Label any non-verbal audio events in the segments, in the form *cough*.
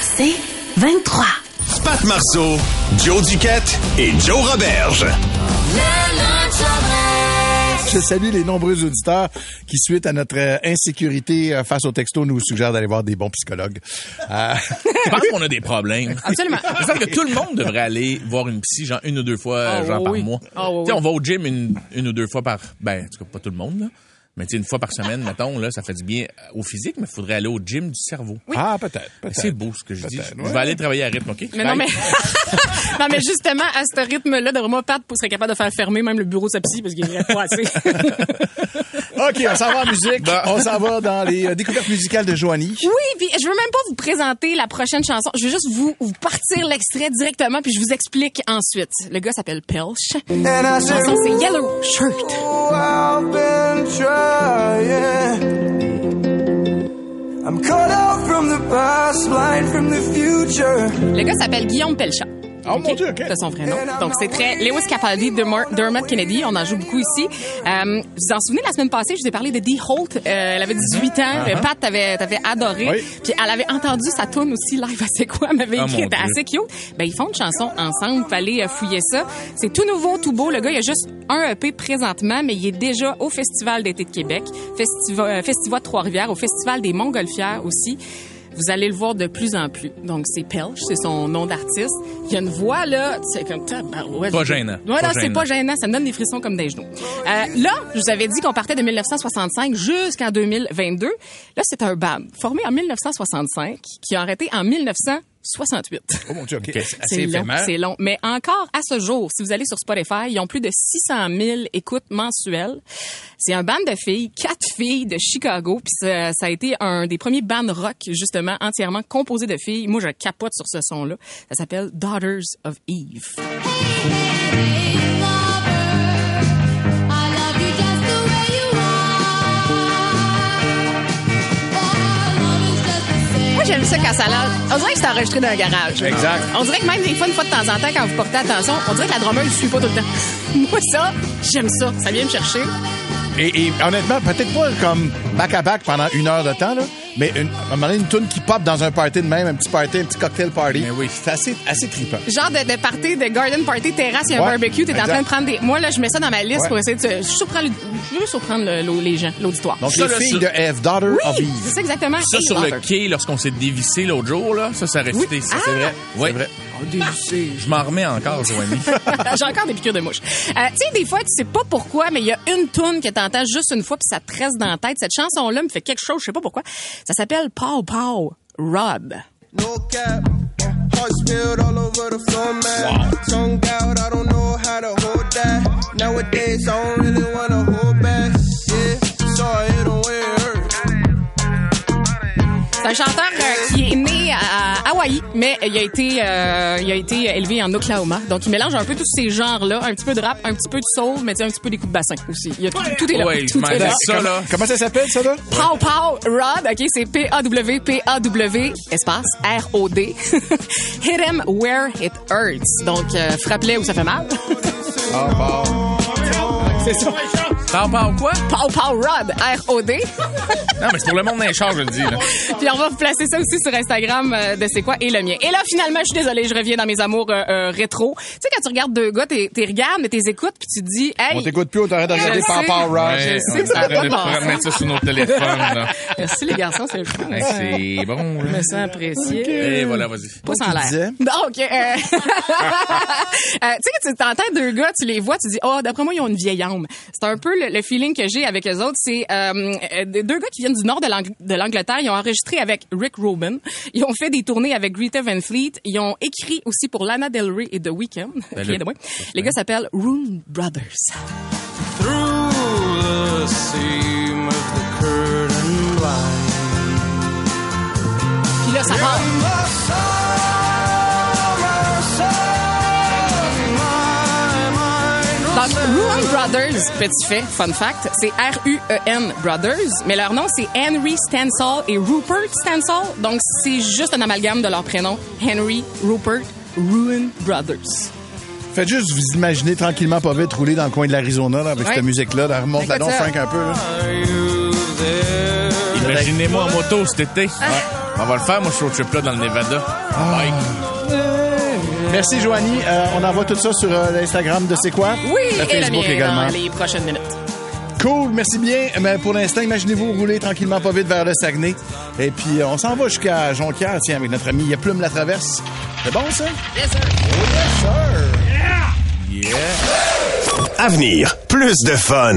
C'est 23. Pat Marceau, Joe Duquette et Joe Roberge. Je salue les nombreux auditeurs qui, suite à notre euh, insécurité euh, face au texto, nous suggèrent d'aller voir des bons psychologues. Euh, Je pense qu'on a des problèmes. Absolument. Me semble que tout le monde devrait aller voir une psy, genre une ou deux fois, Ah, genre par mois. Sais, oui. on va au gym une, une ou deux fois par, ben, en tout cas, pas tout le monde, là. Mais tu sais, une fois par semaine, mettons, là, ça fait du bien au physique, mais il faudrait aller au gym du cerveau. Ah, peut-être. C'est beau ce que je dis. Peut-être, Je ouais. vais aller travailler à rythme, OK? Mais non, mais, *laughs* non, mais justement, à ce rythme-là, d'après moi, Pat serait capable de faire fermer même le bureau de sa psy parce qu'il irait pas assez. *laughs* OK, on s'en va en musique. Bon. On s'en va dans les euh, découvertes musicales de Joanie. oui, puis je veux même pas vous présenter la prochaine chanson. Je veux juste vous, vous partir l'extrait directement puis je vous explique ensuite. Le gars s'appelle Pelch. La chanson, c'est Yellow Shirt. I've been trying. I'm cut out from the past, blind from the future. Le gars s'appelle Guillaume Pelchat. Oh mon Dieu, OK. C'est son vrai nom. Donc, c'est très Lewis Capaldi, Dermot Kennedy. On en joue beaucoup ici. Euh, vous vous en souvenez, la semaine passée, je vous ai parlé de Dee Holt. Euh, elle avait 18 ans. Uh-huh. Pat, t'avais, t'avais adoré. Oui. Puis elle avait entendu sa tune aussi live à *laughs* C'est quoi? Elle m'avait Ah, écrit. Dieu. assez cute. Ben, ils font une chanson ensemble. Fallait euh, fouiller ça. C'est tout nouveau, tout beau. Le gars, il a juste un EP présentement, mais il est déjà au Festival d'été de Québec, Festival, euh, Festival de Trois-Rivières, au Festival des Montgolfières aussi. Vous allez le voir de plus en plus. Donc, c'est Pelch, c'est son nom d'artiste. Il y a une voix, là, c'est comme... tabarouette. Pas gênant. Ouais, Pas non, c'est pas gênant. Ça me donne des frissons comme des genoux. Euh, là, je vous avais dit qu'on partait de 1965 jusqu'en 2022. Là, c'est un band formé en 1965 qui a arrêté en 1968. Oh mon Dieu, OK. OK. C'est long, c'est long. Mais encore à ce jour, si vous allez sur Spotify, ils ont plus de 600 000 écoutes mensuelles. C'est un band de filles, quatre filles de Chicago, puis ça, ça a été un des premiers bands rock justement entièrement composé de filles. Moi, je capote sur ce son-là. Ça s'appelle Daughters of Eve. Ça quand ça l'a. On dirait que c'est enregistré dans un garage. Exact. On dirait que même des fois, une fois de temps en temps, quand vous portez attention, on dirait que la drummer ne suit pas tout le temps. *laughs* Moi, ça, j'aime ça. Ça vient me chercher. Et, et honnêtement, peut-être pas comme back-à-back pendant une heure de temps, là, mais une, à un moment donné, une tune qui pop dans un party de même, un petit party, un petit cocktail party. Mais oui. C'est assez, assez trippant. Genre de, de party, de garden party, terrasse, il y a un Ouais, barbecue, t'es en train de prendre des... Moi, là, je mets ça dans ma liste Ouais. pour essayer de surprendre, le- je veux surprendre le- le- les gens, l'auditoire. Donc, Ça, les là, filles sur- de Eve, Daughter of oui, Eve. c'est ça exactement. Ça, sur le quai, lorsqu'on s'est dévissé l'autre jour, là, ça, ça a resté. Ça, c'est Ah! vrai. Oui. C'est vrai. Je m'en remets encore, Joanie. *laughs* J'ai encore des piqûres de mouche. Euh, tu sais, des fois, tu sais pas pourquoi, mais il y a une tune que t'entends juste une fois puis ça te reste dans la tête. Cette chanson-là me fait quelque chose, je sais pas pourquoi. Ça s'appelle Pow Pow Rod. No cap. Heart spilled all over the floor, man. Tongue out, I don't know how to hold that. Nowadays, I don't really wanna hold back. Yeah, sorry, it don't hurt. C'est un chanteur Hawaï, mais il a été euh, il a été élevé en Oklahoma. Donc il mélange un peu tous ces genres-là, un petit peu de rap, un petit peu de soul, mais tu sais, un petit peu des coups de bassin aussi. Il y a tout, tout est là. Ouais, tout est là. ça, là. Comment ça s'appelle, ça, là? Pow Pow Rod, ok, c'est P-A-W, P-A-W, espace, R-O-D. *laughs* Hit him where it hurts. Donc, euh, frappe-les où ça fait mal. *laughs* C'est ça. Parle, parle quoi? Pow Pow Rod, R-O-D. Non, mais c'est pour le monde d'un char, je le dis, là. Puis on va vous placer ça aussi sur Instagram euh, de C'est quoi et le mien. Et là, finalement, je suis désolée, je reviens dans mes amours euh, euh, rétro. Tu sais, quand tu regardes deux gars, t'es t'es regardes, mais t'es écoutes, puis tu te dis, hey... On t'écoute plus, on t'arrête de regarder. Ouais. Sais on que ça pas sur nos téléphones, là. Merci les garçons, c'est le fun. Ouais, c'est bon, Je là. me sens apprécié. Et voilà, vas-y. Pouce en l'air. Donc, euh, *laughs* euh, tu sais, que tu t'entends deux gars, tu les vois, tu dis, oh, d'après moi, ils ont une vieille âme. C'est un peu le, le feeling que j'ai avec eux autres. C'est euh, euh, deux gars qui viennent du nord de l'Ang- de l'Angleterre. Ils ont enregistré avec Rick Rubin. Ils ont fait des tournées avec Greta Van Fleet. Ils ont écrit aussi pour Lana Del Rey et The Weeknd. Ben, le- de. Les gars s'appellent Room Brothers. Through the seam of the curtain Brothers, petit fait, fun fact, c'est R-U-E-N Brothers, mais leur nom c'est Henry Stansall et Rupert Stansall, donc c'est juste un amalgame de leur prénom, Henry Rupert Ruan Brothers. Faites juste vous imaginer tranquillement, pas vite, rouler dans le coin de l'Arizona là, avec Ouais. cette musique-là. Là, remonte la donc. Frank, un peu. Là. Imaginez-moi en moto cet été. On va le faire, moi, ce road trip-là dans le Nevada. Bike. Merci, Joanie. Euh, on envoie tout ça sur euh, l'Instagram de C'est quoi? Oui, Le et la Facebook mienne également. dans les prochaines minutes. Cool, merci bien. Mais pour l'instant, imaginez-vous rouler tranquillement pas vite vers le Saguenay. Et puis, euh, on s'en va jusqu'à Jonquière, tiens, avec notre ami Plume la Traverse. C'est bon, ça? Avenir, plus de fun.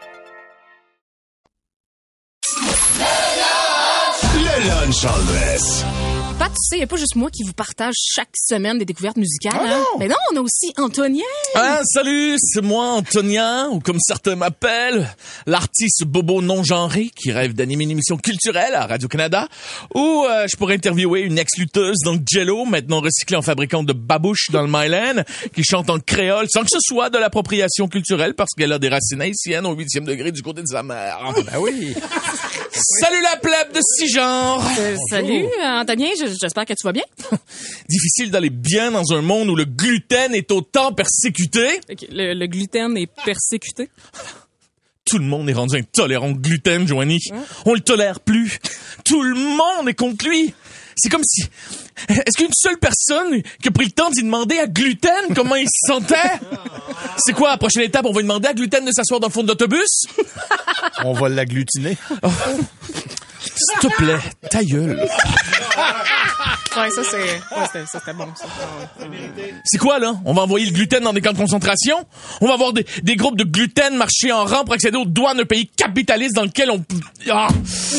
Le lunch en dress. Pat, tu sais, il n'y a pas juste moi qui vous partage chaque semaine des découvertes musicales. Ah hein? non! Mais non, on a aussi Antonien. Ah, salut, c'est moi, Antonien, ou comme certains m'appellent, l'artiste bobo non-genré qui rêve d'animer une émission culturelle à Radio-Canada, ou euh, je pourrais interviewer une ex-lutteuse dans le Jello, maintenant recyclée en fabricante de babouches dans le Myland, qui chante en créole sans que ce soit de l'appropriation culturelle parce qu'elle a des racines haïtiennes au huitième degré du côté de sa mère. Ben oui. Salut la plèbe de six genres! Euh, salut, Antonien, je- j'espère que tu vas bien. *laughs* Difficile d'aller bien dans un monde où le gluten est autant persécuté. Ok, Le, le gluten est persécuté. *laughs* Tout le monde est rendu intolérant au gluten, Joanie. On le tolère plus. Tout le monde est contre lui. C'est comme si... Est-ce qu'une seule personne qui a pris le temps d'y demander à gluten comment il se sentait? *laughs* C'est quoi la prochaine étape? On va lui demander à gluten de s'asseoir dans le fond de l'autobus? On va l'agglutiner. S'il te plaît, ta gueule. Ouais, ça, c'est. Ouais, c'était- ça, c'était bon, ça. C'est quoi, là? On va envoyer le gluten dans des camps de concentration? On va avoir des, des groupes de gluten marcher en rang pour accéder aux douanes d'un pays capitaliste dans lequel on... Ah!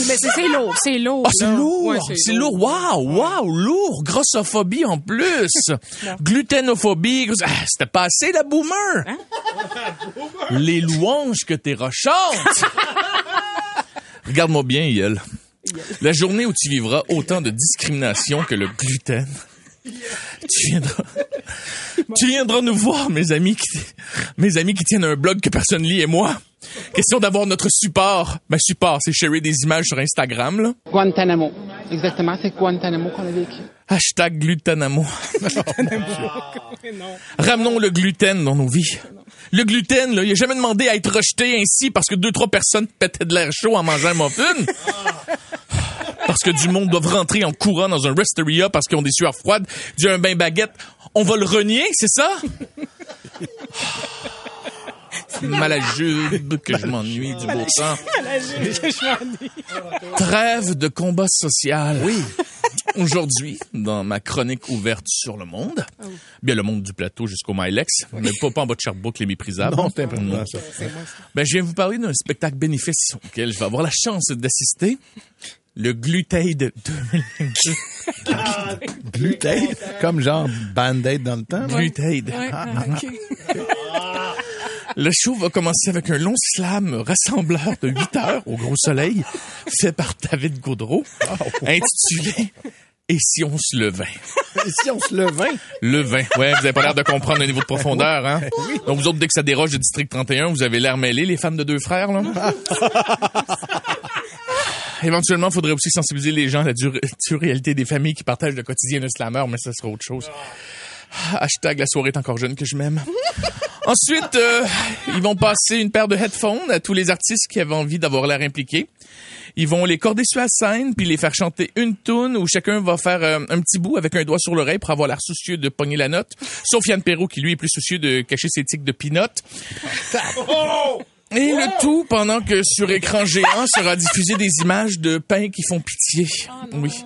Mais c'est c'est lourd, c'est lourd. Ah, c'est là. lourd! Ouais, c'est lourd! Waouh! Waouh! Lourd! Grossophobie en plus! Gluténophobie! gros- Ah, C'était pas assez, la boomer! Les louanges que t'es rochantes! *laughs* Regarde-moi bien, Yel. La journée où tu vivras autant de discrimination que le gluten, tu viendras, tu viendras nous voir, mes amis qui, mes amis qui tiennent un blog que personne lit et moi. Question d'avoir notre support. Ben, support, c'est sharer des images sur Instagram, là. Guantanamo. Exactement, c'est Guantanamo qu'on a vécu. Hashtag glutanamo. Ramenons le gluten dans nos vies. Le gluten, là, il a jamais demandé à être rejeté ainsi parce que deux, trois personnes pétaient de l'air chaud en mangeant un muffin. Parce que du monde doit rentrer en courant dans un resteria parce qu'ils ont des sueurs froides, du un bain baguette. On va le renier, c'est ça? Malajube, que je m'ennuie du beau temps. Trêve de combat social. Oui. Aujourd'hui, dans ma chronique ouverte sur le monde, bien le monde du plateau jusqu'au Milex, mais pas, pas en bas de Sherbrooke, les méprisables. Non, c'est important, Non. ça. Ben, je viens vous parler d'un spectacle bénéfice auquel je vais avoir la chance d'assister. Le Glutade 2022. Gluten. Comme genre Band-Aid dans le temps. là. Glutade. Le show va commencer avec un long slam rassembleur de 8 heures au gros soleil, fait par David Gaudreau, intitulé Et si on se levait? Et si on se levait? Le vin. Ouais, vous avez pas l'air de comprendre le niveau de profondeur, hein? Donc, vous autres, dès que ça déroge du district 31, vous avez l'air mêlés, les femmes de deux frères, là? *laughs* Éventuellement, il faudrait aussi sensibiliser les gens à la dure, *laughs* dure réalité des familles qui partagent le quotidien d'un slammer, mais ça sera autre chose. Hashtag la soirée est encore jeune que je m'aime. *laughs* Ensuite, euh, ils vont passer une paire de headphones à tous les artistes qui avaient envie d'avoir l'air impliqués. Ils vont les corder sur la scène puis les faire chanter une tune où chacun va faire euh, un petit bout avec un doigt sur l'oreille pour avoir l'air soucieux de pogner la note. Sauf Yann Perrault qui lui est plus soucieux de cacher ses tics de peanut. *laughs* Et le tout pendant que sur écran géant sera diffusé des images de pain qui font pitié. Oui.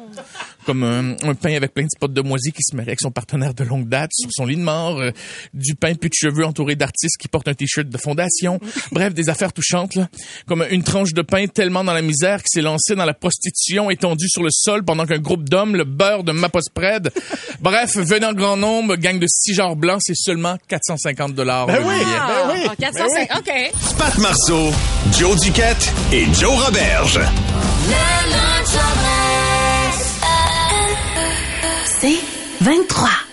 Comme un, un pain avec plein de spots de moisi qui se marie avec son partenaire de longue date sur son lit de mort, euh, du pain plus de cheveux entouré d'artistes qui portent un t-shirt de fondation, *laughs* bref, des affaires touchantes, là. comme une tranche de pain tellement dans la misère qui s'est lancé dans la prostitution étendue sur le sol pendant qu'un groupe d'hommes le beurre de Mapospread. *laughs* bref, venant en grand nombre, gang de six genres blancs, c'est seulement 450 dollars. Ben oui, ben oui. Ah, 405, OK. Pat Marceau, Joe Duquette et Joe Roberge. C'est 23.